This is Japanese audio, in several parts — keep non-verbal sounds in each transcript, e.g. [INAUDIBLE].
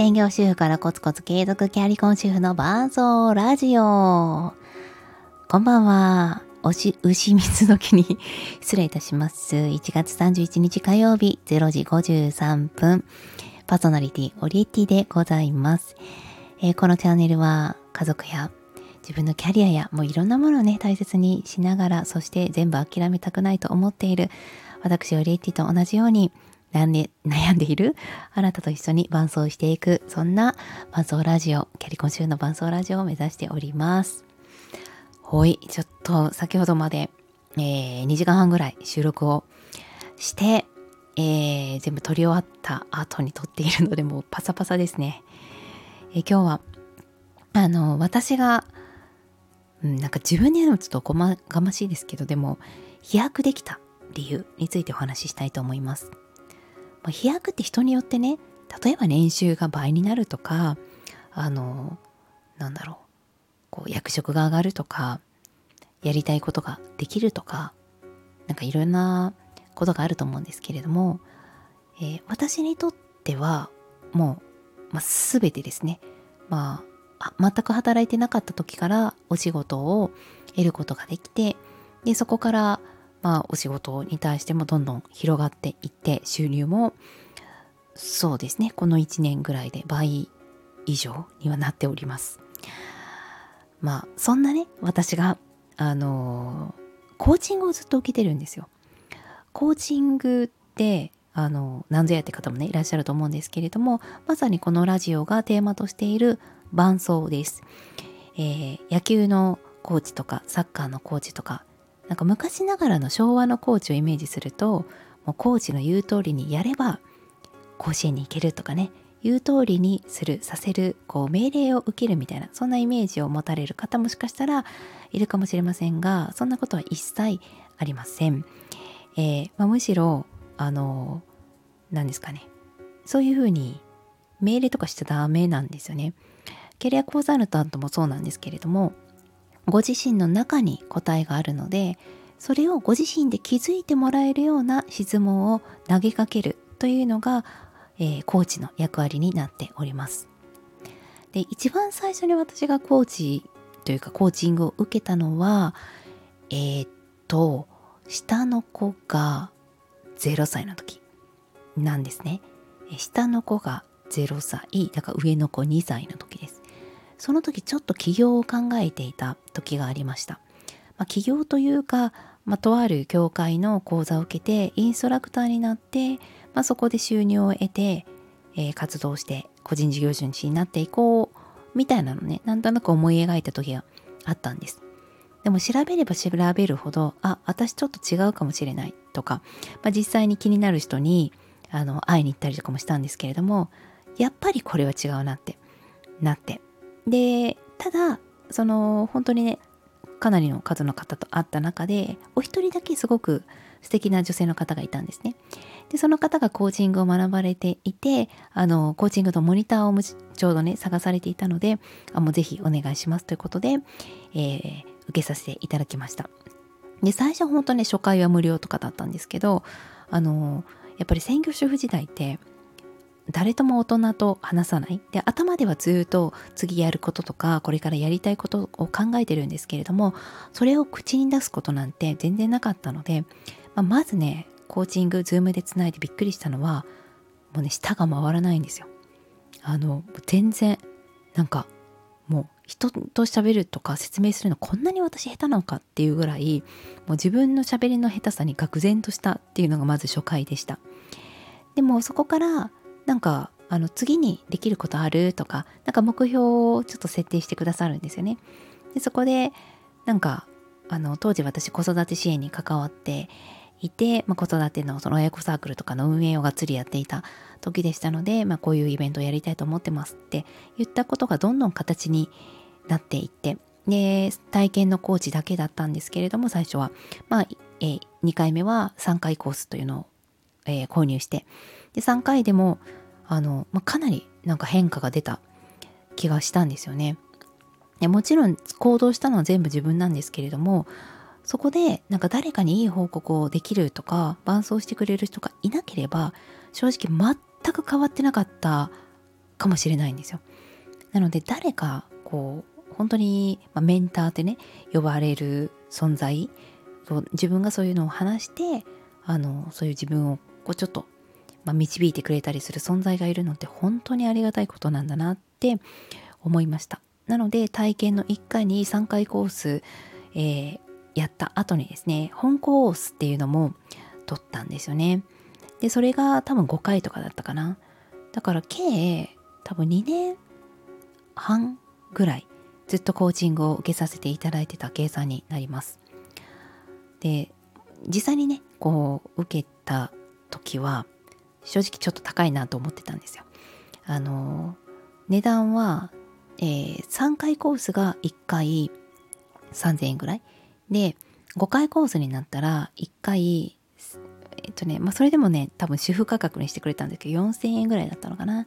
専業主婦からコツコツ継続キャリコン主婦の伴奏ラジオ。こんばんは。おし、牛水の木に [LAUGHS] 失礼いたします。1月31日火曜日0時53分。パーソナリティオリエティでございます。えー、このチャンネルは家族や自分のキャリアやもういろんなものをね大切にしながらそして全部諦めたくないと思っている私オリエティと同じように [LAUGHS] 悩んでいる？あなたと一緒に伴奏していく。そんな伴奏ラジオキャリコン週の伴奏ラジオを目指しております。ほいちょっと先ほどまで、えー、2時間半ぐらい収録をして、えー、全部撮り終わった後に撮っているのでもうパサパサですね、えー、今日はあの私が、うん、なんか自分で言うのちょっとごまがましいですけどでも飛躍できた理由についてお話ししたいと思います。まあ、飛躍って人によってね例えば年収が倍になるとかあのなんだろうこう役職が上がるとかやりたいことができるとかなんかいろんなことがあると思うんですけれども、えー、私にとってはもう、まあ、全てですね。まあ全く働いてなかった時からお仕事を得ることができてでそこからまあお仕事に対してもどんどん広がっていって収入もそうですねこの1年ぐらいで倍以上にはなっております。まあそんなね私があのコーチングをずっと受けてるんですよ。コーチングってあの何ぞやって方もねいらっしゃると思うんですけれどもまさにこのラジオがテーマとしている伴奏です、えー、野球のコーチとかサッカーのコーチとかなんか昔ながらの昭和のコーチをイメージするともうコーチの言う通りにやれば甲子園に行けるとかね言う通りにするさせるこう命令を受けるみたいなそんなイメージを持たれる方もしかしたらいるかもしれませんがそんなことは一切ありません、えー、まあ、むしろあの何ですかね。そういうふうに命令とかしちゃダメなんですよね。キャリアコンサルタントもそうなんですけれどもご自身の中に答えがあるのでそれをご自身で気づいてもらえるような質問を投げかけるというのが、えー、コーチの役割になっております。で一番最初に私がコーチというかコーチングを受けたのはえー、っと下の子が0歳の時なんですね。下の子が0歳だから上の子2歳の時です。その時ちょっと起業を考えていた時がありました。まあ、起業というか、まあ、とある教会の講座を受けてインストラクターになって、まあ、そこで収入を得て、えー、活動して個人事業主になっていこうみたいなのねなんとなく思い描いた時があったんです。でも調べれば調べるほどあ私ちょっと違うかもしれないとか、まあ、実際に気になる人にあの会いに行ったりとかもしたんですけれどもやっぱりこれは違うなってなってでただその本当にねかなりの数の方と会った中でお一人だけすごく素敵な女性の方がいたんですね。でその方がコーチングを学ばれていてあのコーチングのモニターをちょうどね探されていたのであもうぜひお願いしますということで、えー、受けさせていただきました。で最初本当ね初回は無料とかだったんですけどあのやっぱり専業主婦時代って誰とも大人と話さない。で頭ではずっと次やることとかこれからやりたいことを考えてるんですけれどもそれを口に出すことなんて全然なかったので、まあ、まずねコーチングズームでつないでびっくりしたのはもうね舌が回らないんですよ。あの全然なんかもう人と喋るとか説明するのこんなに私下手なのかっていうぐらいもう自分の喋りの下手さに愕然としたっていうのがまず初回でした。でもそこからなんかあの次にできることある？とかなんか目標をちょっと設定してくださるんですよね。でそこでなんかあの当時私子育て支援に関わっていて、まあ、子育てのその親子サークルとかの運営をがっつりやっていた時でしたので、まあ、こういうイベントをやりたいと思ってますって言ったことがどんどん形になっていってで体験のコーチだけだったんですけれども最初は、まあえー、2回目は3回コースというのを、えー、購入して。で3回でもあの、まあ、かなりなんか変化が出た気がしたんですよね。でもちろん行動したのは全部自分なんですけれどもそこでなんか誰かにいい報告をできるとか伴走してくれる人がいなければ正直全く変わってなかったかもしれないんですよ。なので誰かこう本当に、ま、メンターってね呼ばれる存在自分がそういうのを話してあのそういう自分をこうちょっと、まあ、導いてくれたりする存在がいるのって本当にありがたいことなんだなって思いました。なので体験の1回に3回コース、えー、やった後にですね本コースっていうのも取ったんですよね。でそれが多分5回とかだったかな。だから計多分2年半ぐらいずっとコーチングを受けさせていただいてた計算になります。で実際にねこう受けた時は正直ちょっと高いなと思ってたんですよ。あの値段は、えー、3回コースが1回3000円ぐらい。で5回コースになったら1回えっとねまあそれでもね多分主婦価格にしてくれたんだけど4000円ぐらいだったのかな。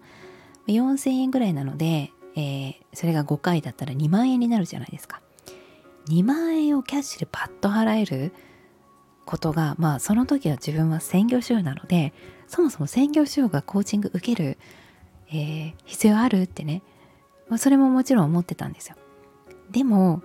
4000円ぐらいなので、えー、それが5回だったら2万円になるじゃないですか。2万円をキャッシュでパッと払えることがまあその時は自分は専業主婦なのでそもそも専業主婦がコーチング受ける、えー、必要あるってね、まあ、それももちろん思ってたんですよでも、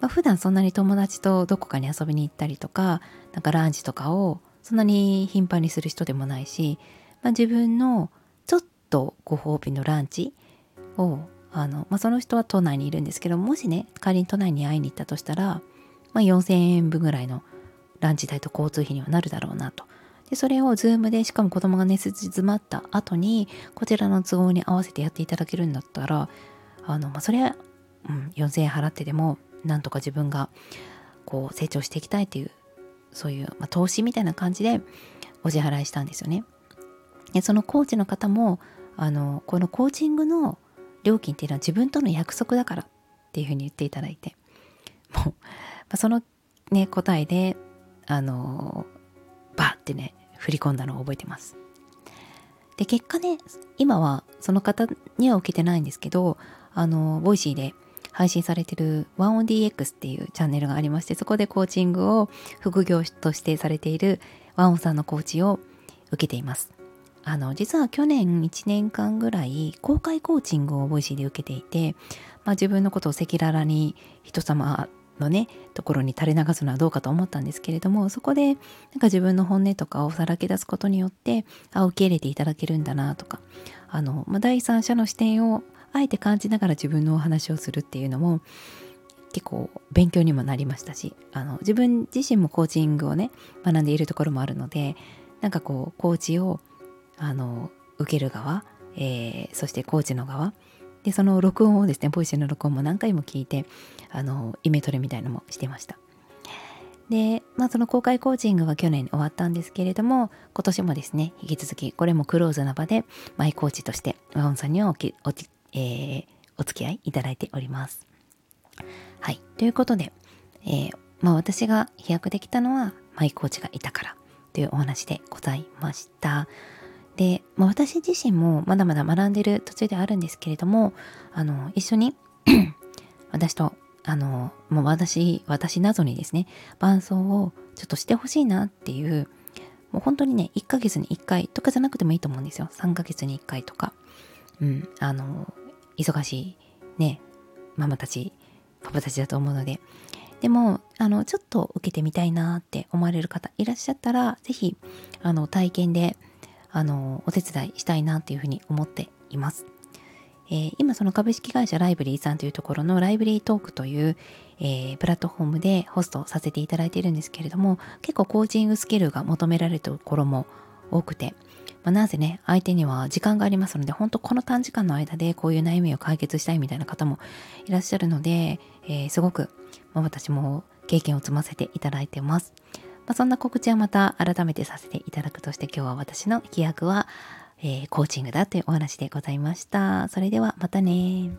まあ、普段そんなに友達とどこかに遊びに行ったりとかなんかランチとかをそんなに頻繁にする人でもないし、まあ、自分のちょっとご褒美のランチをあの、まあ、その人は都内にいるんですけどもしね仮に都内に会いに行ったとしたら、まあ、4000円分ぐらいのランチ代と交通費にはなるだろうなと。でそれを Zoom でしかも子供が寝静まった後にこちらの都合に合わせてやっていただけるんだったらあの、まあ、それは、うん、4000円払ってでもなんとか自分がこう成長していきたいっていうそういう、まあ、投資みたいな感じでお支払いしたんですよね。でそのコーチの方もあのこのコーチングの料金っていうのは自分との約束だからっていうふうに言っていただいてもう、まあ、そのね答えであのバーってね振り込んだのを覚えてます。で結果ね今はその方には受けてないんですけどあの Voicyで配信されてる OneOnDX っていうチャンネルがありましてそこでコーチングを副業としてされているワンオさんのコーチを受けています。あの実は去年1年間ぐらい公開コーチングを Voicyで受けていて、まあ、自分のことを赤裸々に人様のねところに垂れ流すのはどうかと思ったんですけれどもそこでなんか自分の本音とかをさらけ出すことによってあ受け入れていただけるんだなとかあの、まあ、第三者の視点をあえて感じながら自分のお話をするっていうのも結構勉強にもなりましたしあの自分自身もコーチングをね学んでいるところもあるのでなんかこうコーチをあの受ける側、えー、そしてコーチの側でその録音をですねボイスの録音も何回も聞いてあのイメトレみたいなのもしてました。でまあその公開コーチングは去年終わったんですけれども今年もですね引き続きこれもクローズな場でマイコーチとしてワオンさんにはおきおえー、お付き合いいただいております。はい。ということで、えー、まあ私が飛躍できたのはマイコーチがいたからというお話でございました。で、まあ、私自身もまだまだ学んでる途中ではあるんですけれどもあの一緒に [CLEARS THROAT] 私とあのもう私私などにですね伴奏をちょっとしてほしいなっていうもう本当にね1ヶ月に1回とかじゃなくてもいいと思うんですよ。3ヶ月に1回とか。うんあの忙しいねママたちパパたちだと思うので。でもあのちょっと受けてみたいなって思われる方いらっしゃったら是非あの体験であのお手伝いしたいなというふうに思っています。えー、今その株式会社ライブリーさんというところのライブリートークという、えー、プラットフォームでホストさせていただいているんですけれども結構コーチングスキルが求められるところも多くて、まあ、なぜね相手には時間がありますので本当この短時間の間でこういう悩みを解決したいみたいな方もいらっしゃるので、えー、すごく、まあ、私も経験を積ませていただいてます。まあ、そんな告知はまた改めてさせていただくとして今日は私の飛躍は、えー、コーチングだというお話でございました。それではまたね。